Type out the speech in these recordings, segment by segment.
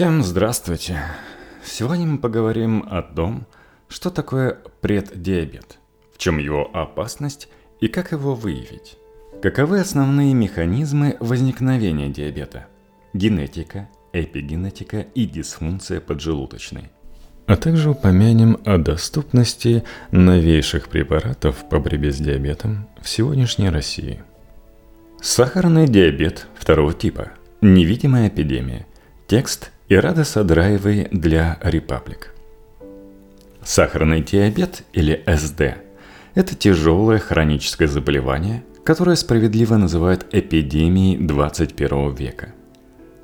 Всем здравствуйте. Сегодня мы поговорим о том, что такое преддиабет, в чем его опасность и как его выявить. Каковы основные механизмы возникновения диабета? Генетика, эпигенетика и дисфункция поджелудочной. А также упомянем о доступности новейших препаратов по борьбе с диабетом в сегодняшней России. Сахарный диабет второго типа. Невидимая эпидемия. Текст Ирада Садраевой для Репаблик. Сахарный диабет или СД – это тяжелое хроническое заболевание, которое справедливо называют эпидемией 21 века.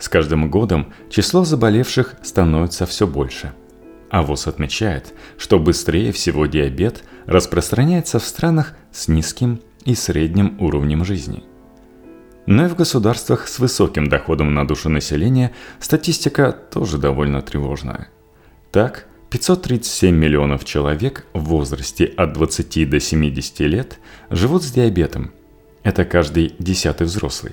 С каждым годом число заболевших становится все больше. А ВОЗ отмечает, что быстрее всего диабет распространяется в странах с низким и средним уровнем жизни – но и в государствах с высоким доходом на душу населения статистика тоже довольно тревожная. Так, 537 миллионов человек в возрасте от 20 до 70 лет живут с диабетом. Это каждый десятый взрослый.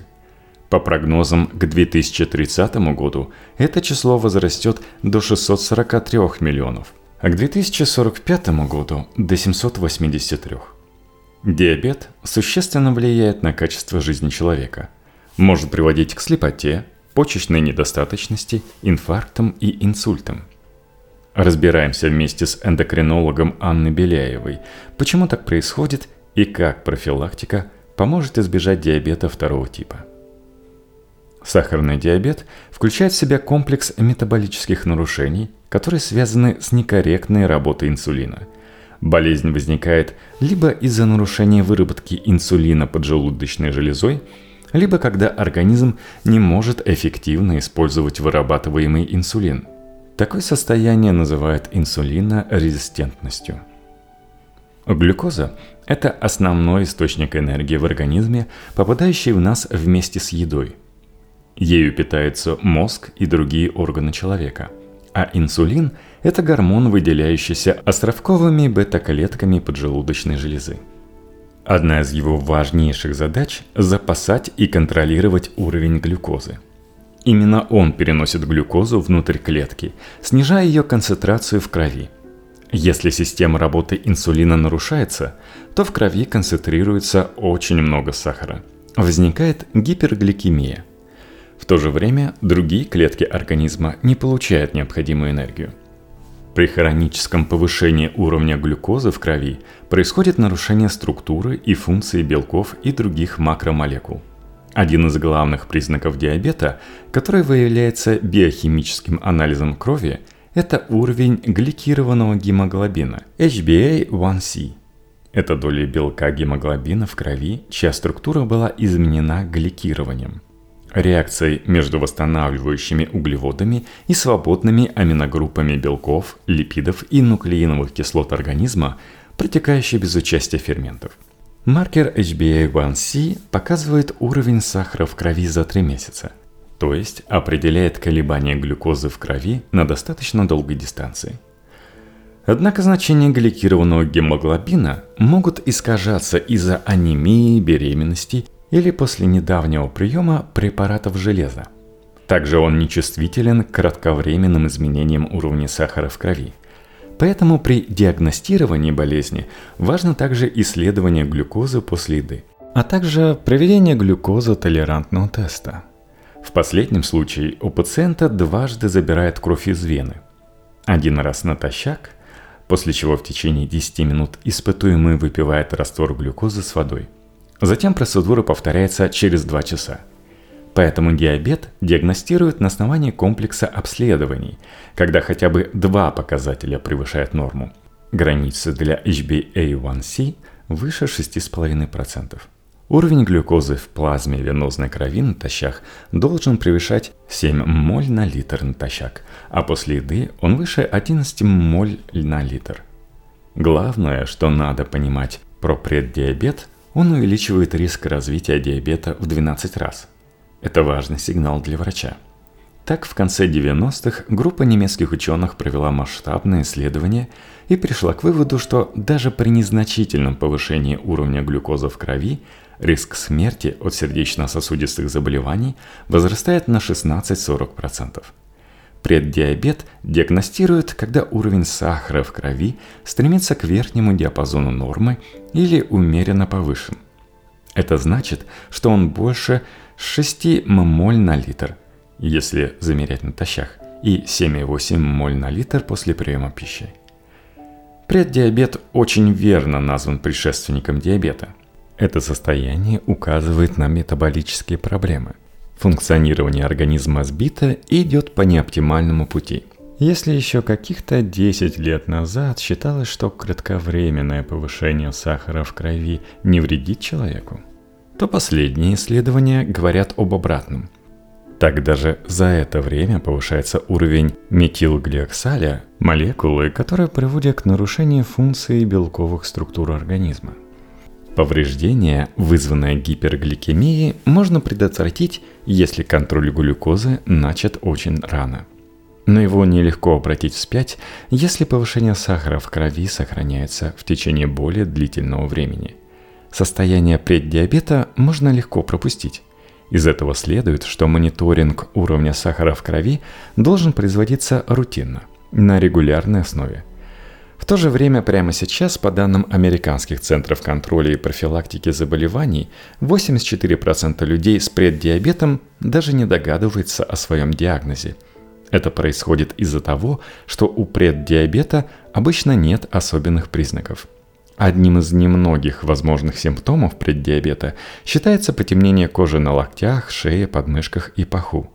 По прогнозам, к 2030 году это число возрастет до 643 миллионов, а к 2045 году до 783. Диабет существенно влияет на качество жизни человека. Может приводить к слепоте, почечной недостаточности, инфарктам и инсультам. Разбираемся вместе с эндокринологом Анной Беляевой, почему так происходит и как профилактика поможет избежать диабета второго типа. Сахарный диабет включает в себя комплекс метаболических нарушений, которые связаны с некорректной работой инсулина – Болезнь возникает либо из-за нарушения выработки инсулина поджелудочной железой, либо когда организм не может эффективно использовать вырабатываемый инсулин. Такое состояние называют инсулинорезистентностью. Глюкоза – это основной источник энергии в организме, попадающий в нас вместе с едой. Ею питается мозг и другие органы человека – а инсулин – это гормон, выделяющийся островковыми бета-клетками поджелудочной железы. Одна из его важнейших задач – запасать и контролировать уровень глюкозы. Именно он переносит глюкозу внутрь клетки, снижая ее концентрацию в крови. Если система работы инсулина нарушается, то в крови концентрируется очень много сахара. Возникает гипергликемия – в то же время другие клетки организма не получают необходимую энергию. При хроническом повышении уровня глюкозы в крови происходит нарушение структуры и функции белков и других макромолекул. Один из главных признаков диабета, который выявляется биохимическим анализом крови, это уровень гликированного гемоглобина HbA1c. Это доля белка гемоглобина в крови, чья структура была изменена гликированием – реакцией между восстанавливающими углеводами и свободными аминогруппами белков, липидов и нуклеиновых кислот организма, протекающей без участия ферментов. Маркер HbA1c показывает уровень сахара в крови за 3 месяца, то есть определяет колебания глюкозы в крови на достаточно долгой дистанции. Однако значения гликированного гемоглобина могут искажаться из-за анемии, беременности или после недавнего приема препаратов железа. Также он нечувствителен к кратковременным изменениям уровня сахара в крови. Поэтому при диагностировании болезни важно также исследование глюкозы после еды, а также проведение глюкозотолерантного теста. В последнем случае у пациента дважды забирают кровь из вены. Один раз натощак, после чего в течение 10 минут испытуемый выпивает раствор глюкозы с водой – Затем процедура повторяется через 2 часа. Поэтому диабет диагностируют на основании комплекса обследований, когда хотя бы два показателя превышают норму. Границы для HbA1c выше 6,5%. Уровень глюкозы в плазме венозной крови натощак должен превышать 7 моль на литр натощак, а после еды он выше 11 моль на литр. Главное, что надо понимать про преддиабет – он увеличивает риск развития диабета в 12 раз. Это важный сигнал для врача. Так, в конце 90-х группа немецких ученых провела масштабное исследование и пришла к выводу, что даже при незначительном повышении уровня глюкозы в крови риск смерти от сердечно-сосудистых заболеваний возрастает на 16-40%. Преддиабет диагностируют, когда уровень сахара в крови стремится к верхнему диапазону нормы или умеренно повышен. Это значит, что он больше 6 моль на литр, если замерять натощак, и 7,8 моль на литр после приема пищи. Преддиабет очень верно назван предшественником диабета. Это состояние указывает на метаболические проблемы. Функционирование организма сбито и идет по неоптимальному пути. Если еще каких-то 10 лет назад считалось, что кратковременное повышение сахара в крови не вредит человеку, то последние исследования говорят об обратном – так даже за это время повышается уровень метилглиоксаля, молекулы, которая приводит к нарушению функции белковых структур организма. Повреждение, вызванное гипергликемией, можно предотвратить, если контроль глюкозы начат очень рано. Но его нелегко обратить вспять, если повышение сахара в крови сохраняется в течение более длительного времени. Состояние преддиабета можно легко пропустить. Из этого следует, что мониторинг уровня сахара в крови должен производиться рутинно, на регулярной основе. В то же время прямо сейчас, по данным американских центров контроля и профилактики заболеваний, 84% людей с преддиабетом даже не догадываются о своем диагнозе. Это происходит из-за того, что у преддиабета обычно нет особенных признаков – Одним из немногих возможных симптомов преддиабета считается потемнение кожи на локтях, шее, подмышках и паху.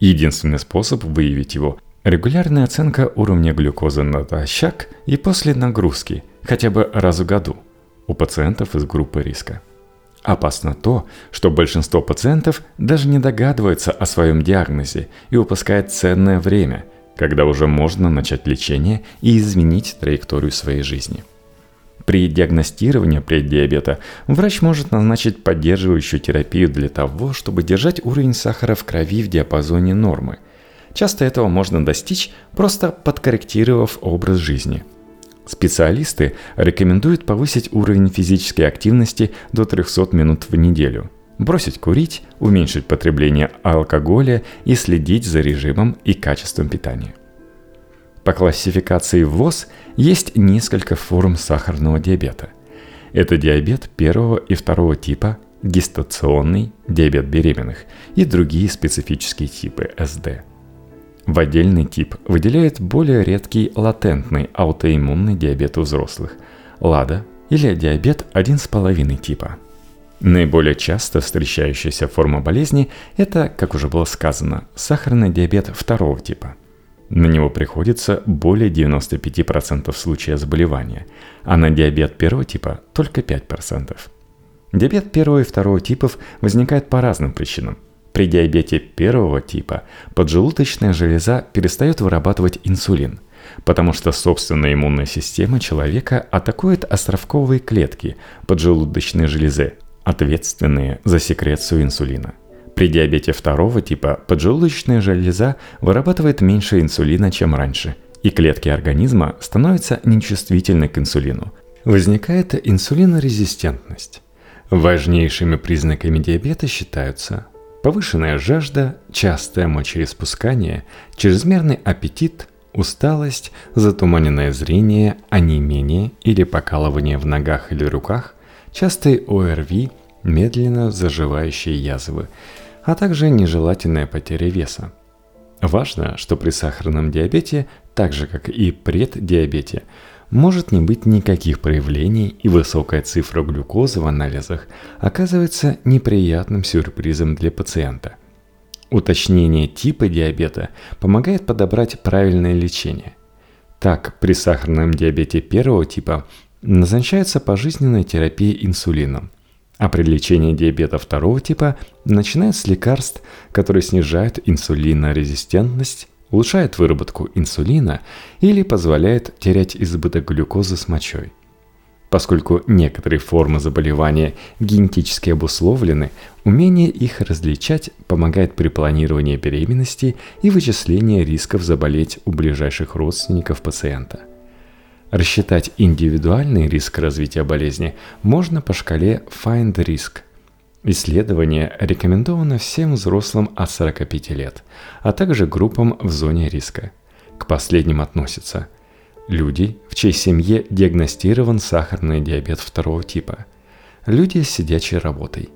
Единственный способ выявить его – регулярная оценка уровня глюкозы натощак и после нагрузки, хотя бы раз в году, у пациентов из группы риска. Опасно то, что большинство пациентов даже не догадывается о своем диагнозе и упускает ценное время, когда уже можно начать лечение и изменить траекторию своей жизни – при диагностировании преддиабета врач может назначить поддерживающую терапию для того, чтобы держать уровень сахара в крови в диапазоне нормы. Часто этого можно достичь, просто подкорректировав образ жизни. Специалисты рекомендуют повысить уровень физической активности до 300 минут в неделю, бросить курить, уменьшить потребление алкоголя и следить за режимом и качеством питания. По классификации ВОЗ есть несколько форм сахарного диабета. Это диабет первого и второго типа, гестационный, диабет беременных и другие специфические типы СД. В отдельный тип выделяют более редкий латентный аутоиммунный диабет у взрослых – ЛАДА или диабет 1,5 типа. Наиболее часто встречающаяся форма болезни – это, как уже было сказано, сахарный диабет второго типа – на него приходится более 95% случаев заболевания, а на диабет первого типа только 5%. Диабет первого и второго типов возникает по разным причинам. При диабете первого типа поджелудочная железа перестает вырабатывать инсулин, потому что собственная иммунная система человека атакует островковые клетки поджелудочной железы, ответственные за секрецию инсулина – при диабете второго типа поджелудочная железа вырабатывает меньше инсулина, чем раньше, и клетки организма становятся нечувствительны к инсулину. Возникает инсулинорезистентность. Важнейшими признаками диабета считаются повышенная жажда, частое мочеиспускание, чрезмерный аппетит, усталость, затуманенное зрение, онемение или покалывание в ногах или руках, частые ОРВИ, медленно заживающие язвы, а также нежелательная потеря веса. Важно, что при сахарном диабете, так же как и преддиабете, может не быть никаких проявлений и высокая цифра глюкозы в анализах оказывается неприятным сюрпризом для пациента. Уточнение типа диабета помогает подобрать правильное лечение. Так, при сахарном диабете первого типа назначается пожизненная терапия инсулином – а при лечении диабета второго типа начинают с лекарств, которые снижают инсулинорезистентность, улучшают выработку инсулина или позволяют терять избыток глюкозы с мочой. Поскольку некоторые формы заболевания генетически обусловлены, умение их различать помогает при планировании беременности и вычислении рисков заболеть у ближайших родственников пациента. Рассчитать индивидуальный риск развития болезни можно по шкале Find Risk. Исследование рекомендовано всем взрослым от 45 лет, а также группам в зоне риска. К последним относятся люди, в чьей семье диагностирован сахарный диабет второго типа, люди с сидячей работой,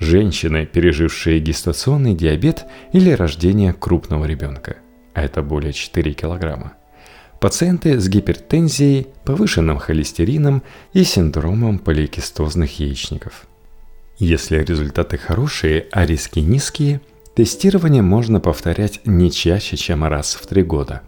женщины, пережившие гестационный диабет или рождение крупного ребенка, а это более 4 килограмма, пациенты с гипертензией, повышенным холестерином и синдромом поликистозных яичников – если результаты хорошие, а риски низкие, тестирование можно повторять не чаще, чем раз в три года.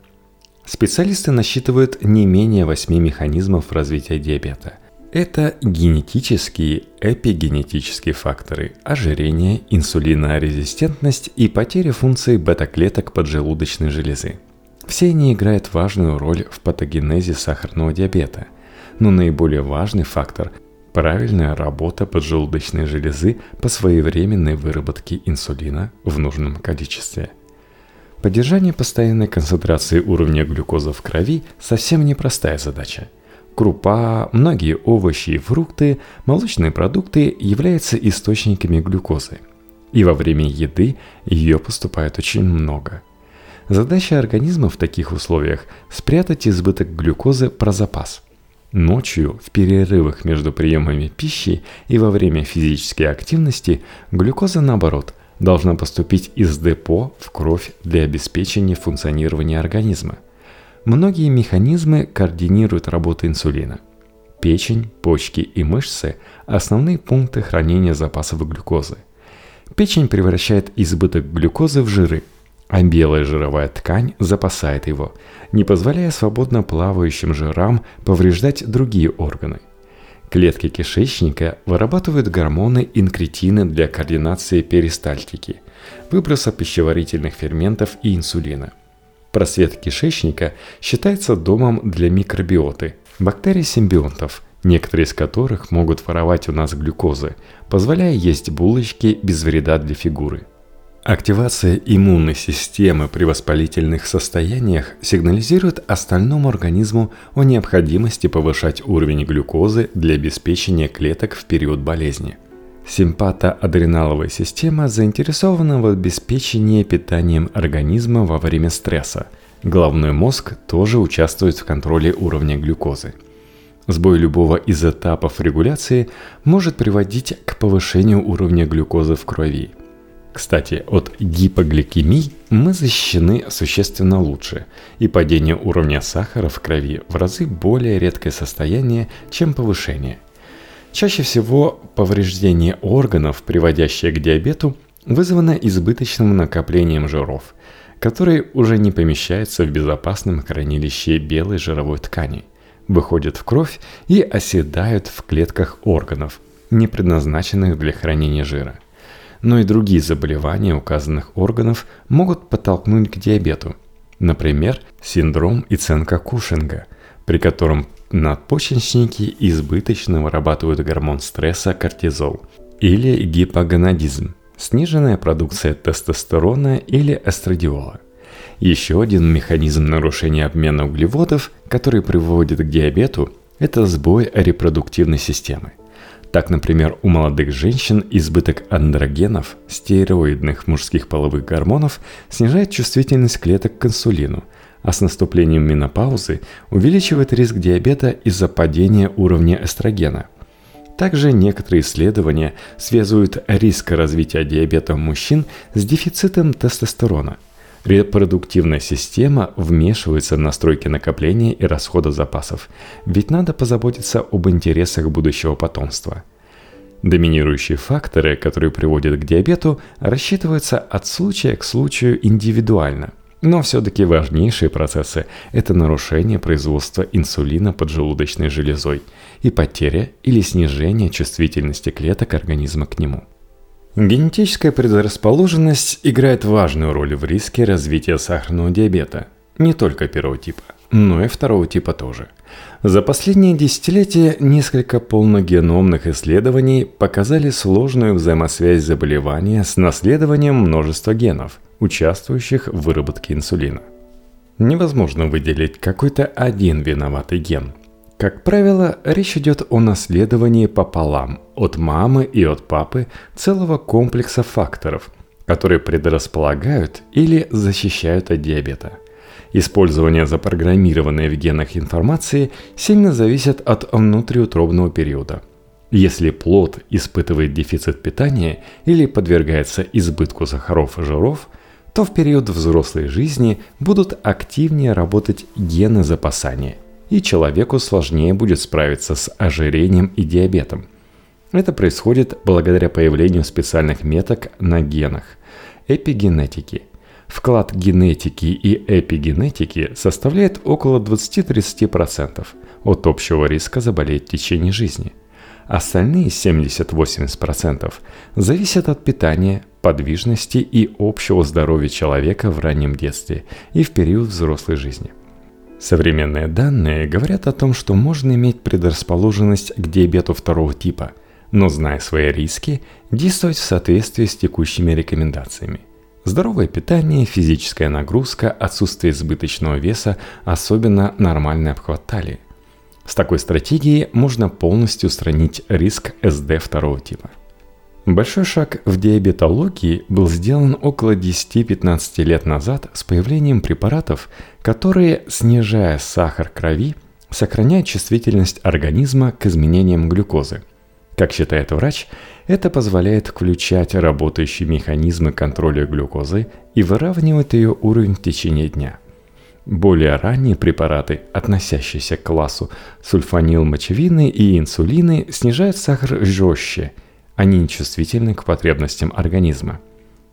Специалисты насчитывают не менее восьми механизмов развития диабета. Это генетические, эпигенетические факторы, ожирение, инсулинорезистентность и потеря функции бета-клеток поджелудочной железы. Все они играют важную роль в патогенезе сахарного диабета. Но наиболее важный фактор правильная работа поджелудочной железы по своевременной выработке инсулина в нужном количестве. Поддержание постоянной концентрации уровня глюкозы в крови совсем непростая задача. Крупа, многие овощи и фрукты, молочные продукты являются источниками глюкозы. И во время еды ее поступает очень много. Задача организма в таких условиях – спрятать избыток глюкозы про запас – Ночью, в перерывах между приемами пищи и во время физической активности, глюкоза, наоборот, должна поступить из депо в кровь для обеспечения функционирования организма. Многие механизмы координируют работу инсулина. Печень, почки и мышцы – основные пункты хранения запасов глюкозы. Печень превращает избыток глюкозы в жиры – а белая жировая ткань запасает его, не позволяя свободно плавающим жирам повреждать другие органы. Клетки кишечника вырабатывают гормоны инкретины для координации перистальтики, выброса пищеварительных ферментов и инсулина. Просвет кишечника считается домом для микробиоты, бактерий-симбионтов, некоторые из которых могут воровать у нас глюкозы, позволяя есть булочки без вреда для фигуры – Активация иммунной системы при воспалительных состояниях сигнализирует остальному организму о необходимости повышать уровень глюкозы для обеспечения клеток в период болезни. Симпатоадреналовая система заинтересована в обеспечении питанием организма во время стресса. Головной мозг тоже участвует в контроле уровня глюкозы. Сбой любого из этапов регуляции может приводить к повышению уровня глюкозы в крови – кстати, от гипогликемии мы защищены существенно лучше, и падение уровня сахара в крови в разы более редкое состояние, чем повышение. Чаще всего повреждение органов, приводящее к диабету, вызвано избыточным накоплением жиров, которые уже не помещаются в безопасном хранилище белой жировой ткани, выходят в кровь и оседают в клетках органов, не предназначенных для хранения жира – но и другие заболевания указанных органов могут подтолкнуть к диабету. Например, синдром Иценко-Кушинга, при котором надпочечники избыточно вырабатывают гормон стресса кортизол, или гипогонадизм, сниженная продукция тестостерона или эстрадиола. Еще один механизм нарушения обмена углеводов, который приводит к диабету, это сбой репродуктивной системы – так, например, у молодых женщин избыток андрогенов, стероидных мужских половых гормонов, снижает чувствительность клеток к инсулину, а с наступлением менопаузы увеличивает риск диабета из-за падения уровня эстрогена. Также некоторые исследования связывают риск развития диабета у мужчин с дефицитом тестостерона – Репродуктивная система вмешивается в настройки накопления и расхода запасов, ведь надо позаботиться об интересах будущего потомства. Доминирующие факторы, которые приводят к диабету, рассчитываются от случая к случаю индивидуально. Но все-таки важнейшие процессы – это нарушение производства инсулина поджелудочной железой и потеря или снижение чувствительности клеток организма к нему – Генетическая предрасположенность играет важную роль в риске развития сахарного диабета. Не только первого типа, но и второго типа тоже. За последние десятилетия несколько полногеномных исследований показали сложную взаимосвязь заболевания с наследованием множества генов, участвующих в выработке инсулина. Невозможно выделить какой-то один виноватый ген. Как правило, речь идет о наследовании пополам от мамы и от папы целого комплекса факторов, которые предрасполагают или защищают от диабета. Использование запрограммированной в генах информации сильно зависит от внутриутробного периода. Если плод испытывает дефицит питания или подвергается избытку сахаров и жиров, то в период взрослой жизни будут активнее работать гены запасания, и человеку сложнее будет справиться с ожирением и диабетом. Это происходит благодаря появлению специальных меток на генах – эпигенетики. Вклад генетики и эпигенетики составляет около 20-30% от общего риска заболеть в течение жизни – Остальные 70-80% зависят от питания, подвижности и общего здоровья человека в раннем детстве и в период взрослой жизни. Современные данные говорят о том, что можно иметь предрасположенность к диабету второго типа, но зная свои риски, действовать в соответствии с текущими рекомендациями. Здоровое питание, физическая нагрузка, отсутствие избыточного веса, особенно нормальный обхват талии. С такой стратегией можно полностью устранить риск СД второго типа. Большой шаг в диабетологии был сделан около 10-15 лет назад с появлением препаратов, которые, снижая сахар крови, сохраняют чувствительность организма к изменениям глюкозы. Как считает врач, это позволяет включать работающие механизмы контроля глюкозы и выравнивать ее уровень в течение дня – более ранние препараты, относящиеся к классу сульфанилмочевины и инсулины, снижают сахар жестче, они нечувствительны к потребностям организма.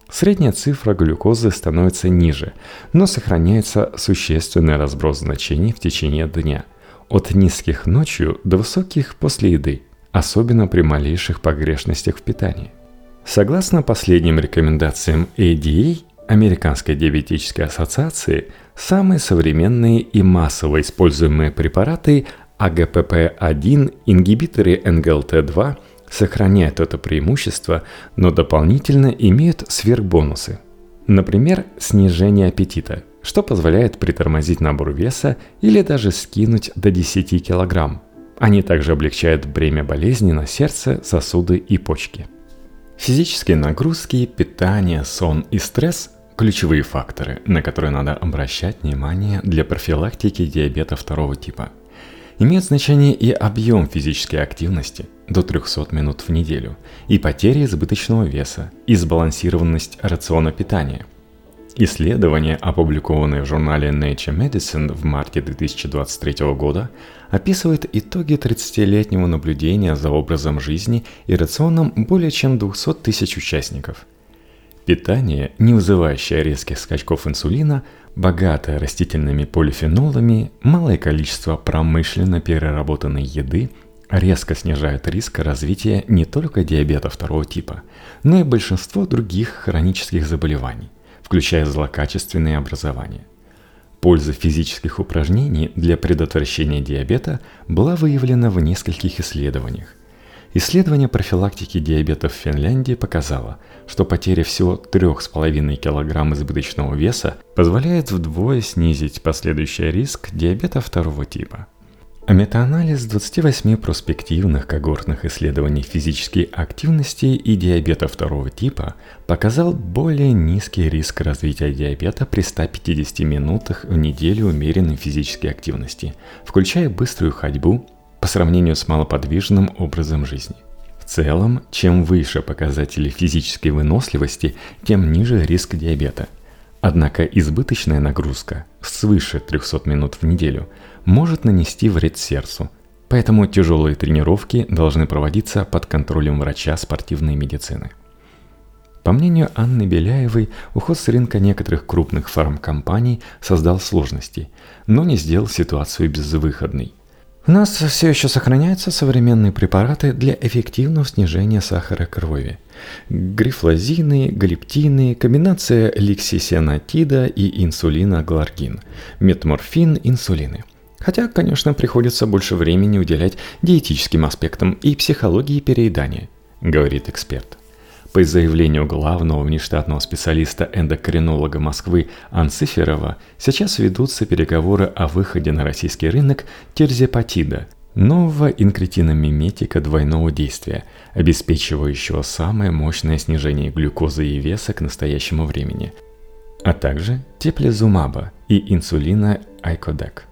Средняя цифра глюкозы становится ниже, но сохраняется существенный разброс значений в течение дня, от низких ночью до высоких после еды, особенно при малейших погрешностях в питании. Согласно последним рекомендациям ADA, Американской диабетической ассоциации самые современные и массово используемые препараты АГПП-1, ингибиторы НГЛТ-2 сохраняют это преимущество, но дополнительно имеют сверхбонусы. Например, снижение аппетита, что позволяет притормозить набор веса или даже скинуть до 10 кг. Они также облегчают бремя болезни на сердце, сосуды и почки. Физические нагрузки, питание, сон и стресс – ключевые факторы, на которые надо обращать внимание для профилактики диабета второго типа. Имеет значение и объем физической активности до 300 минут в неделю, и потеря избыточного веса, и сбалансированность рациона питания – Исследование, опубликованное в журнале Nature Medicine в марте 2023 года, описывает итоги 30-летнего наблюдения за образом жизни и рационом более чем 200 тысяч участников. Питание, не вызывающее резких скачков инсулина, богатое растительными полифенолами, малое количество промышленно переработанной еды резко снижает риск развития не только диабета второго типа, но и большинство других хронических заболеваний – включая злокачественные образования. Польза физических упражнений для предотвращения диабета была выявлена в нескольких исследованиях. Исследование профилактики диабета в Финляндии показало, что потеря всего 3,5 кг избыточного веса позволяет вдвое снизить последующий риск диабета второго типа – метаанализ 28 проспективных когортных исследований физической активности и диабета второго типа показал более низкий риск развития диабета при 150 минутах в неделю умеренной физической активности, включая быструю ходьбу по сравнению с малоподвижным образом жизни. В целом, чем выше показатели физической выносливости, тем ниже риск диабета. Однако избыточная нагрузка свыше 300 минут в неделю – может нанести вред сердцу, поэтому тяжелые тренировки должны проводиться под контролем врача спортивной медицины. По мнению Анны Беляевой, уход с рынка некоторых крупных фармкомпаний создал сложности, но не сделал ситуацию безвыходной. У нас все еще сохраняются современные препараты для эффективного снижения сахара крови. Грифлозины, галептины, комбинация ликсисенатида и инсулина гларгин, метморфин, инсулины – Хотя, конечно, приходится больше времени уделять диетическим аспектам и психологии переедания, говорит эксперт. По заявлению главного внештатного специалиста эндокринолога Москвы Анциферова, сейчас ведутся переговоры о выходе на российский рынок терзепатида – нового инкретиномиметика двойного действия, обеспечивающего самое мощное снижение глюкозы и веса к настоящему времени, а также теплизумаба и инсулина Айкодек.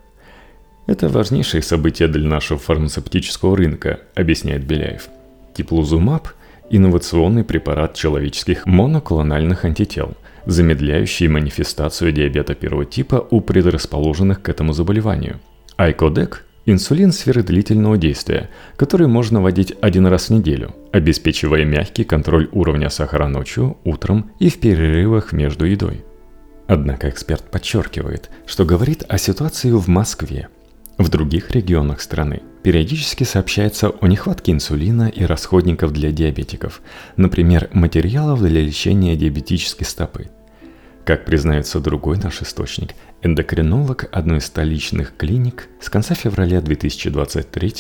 Это важнейшие события для нашего фармацевтического рынка, объясняет Беляев. Теплозумаб – инновационный препарат человеческих моноклональных антител, замедляющий манифестацию диабета первого типа у предрасположенных к этому заболеванию. Айкодек Инсулин сферы длительного действия, который можно вводить один раз в неделю, обеспечивая мягкий контроль уровня сахара ночью, утром и в перерывах между едой. Однако эксперт подчеркивает, что говорит о ситуации в Москве. В других регионах страны периодически сообщается о нехватке инсулина и расходников для диабетиков, например, материалов для лечения диабетической стопы – как признается другой наш источник, эндокринолог одной из столичных клиник с конца февраля 2023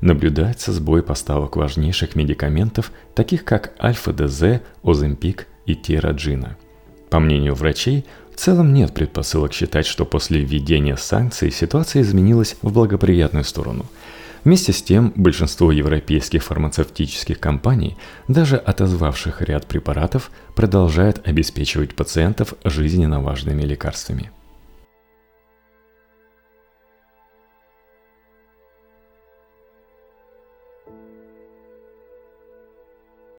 наблюдается сбой поставок важнейших медикаментов, таких как альфа-ДЗ, Оземпик и Тираджина. По мнению врачей, в целом нет предпосылок считать, что после введения санкций ситуация изменилась в благоприятную сторону – Вместе с тем, большинство европейских фармацевтических компаний, даже отозвавших ряд препаратов, продолжают обеспечивать пациентов жизненно важными лекарствами.